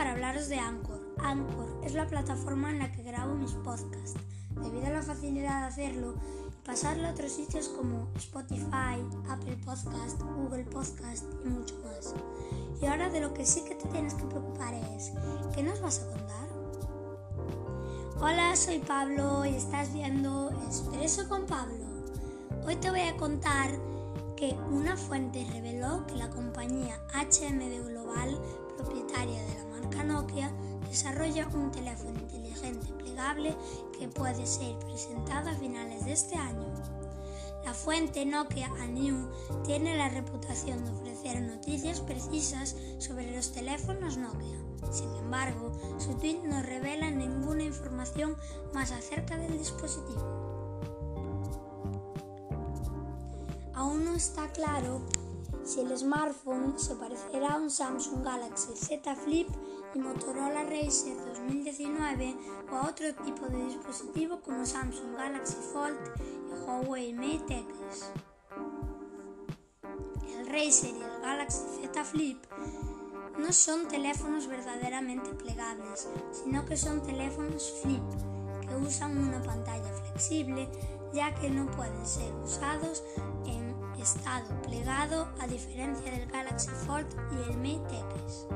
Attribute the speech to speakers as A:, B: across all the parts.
A: de Anchor. Anchor es la plataforma en la que grabo mis podcasts. Debido a la facilidad de hacerlo y pasarlo a otros sitios como Spotify, Apple Podcast, Google Podcast y mucho más. Y ahora de lo que sí que te tienes que preocupar es, ¿qué nos vas a contar? Hola, soy Pablo y estás viendo Expreso con Pablo. Hoy te voy a contar que una fuente reveló que la compañía HMD Global, propietaria de la marca Nokia, desarrolla un teléfono inteligente plegable que puede ser presentado a finales de este año. La fuente Nokia New tiene la reputación de ofrecer noticias precisas sobre los teléfonos Nokia. Sin embargo, su tweet no revela ninguna información más acerca del dispositivo. Aún no está claro si el smartphone se parecerá a un Samsung Galaxy Z Flip y Motorola Racer 2019 o a otro tipo de dispositivo como Samsung Galaxy Fold y Huawei Mate X. El Racer y el Galaxy Z Flip no son teléfonos verdaderamente plegables, sino que son teléfonos flip que usan una pantalla flexible ya que no pueden ser usados en estado plegado a diferencia del Galaxy Fold y el Mate X.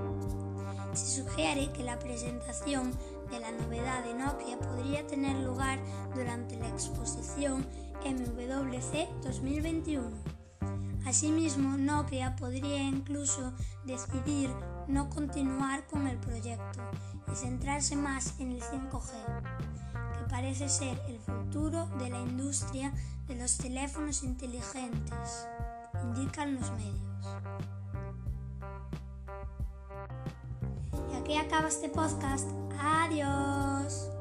A: Se sugiere que la presentación de la novedad de Nokia podría tener lugar durante la exposición MWC 2021. Asimismo, Nokia podría incluso decidir no continuar con el proyecto y centrarse más en el 5G, que parece ser el futuro de la industria de los teléfonos inteligentes, indican los medios. Aquí acaba este podcast. Adiós.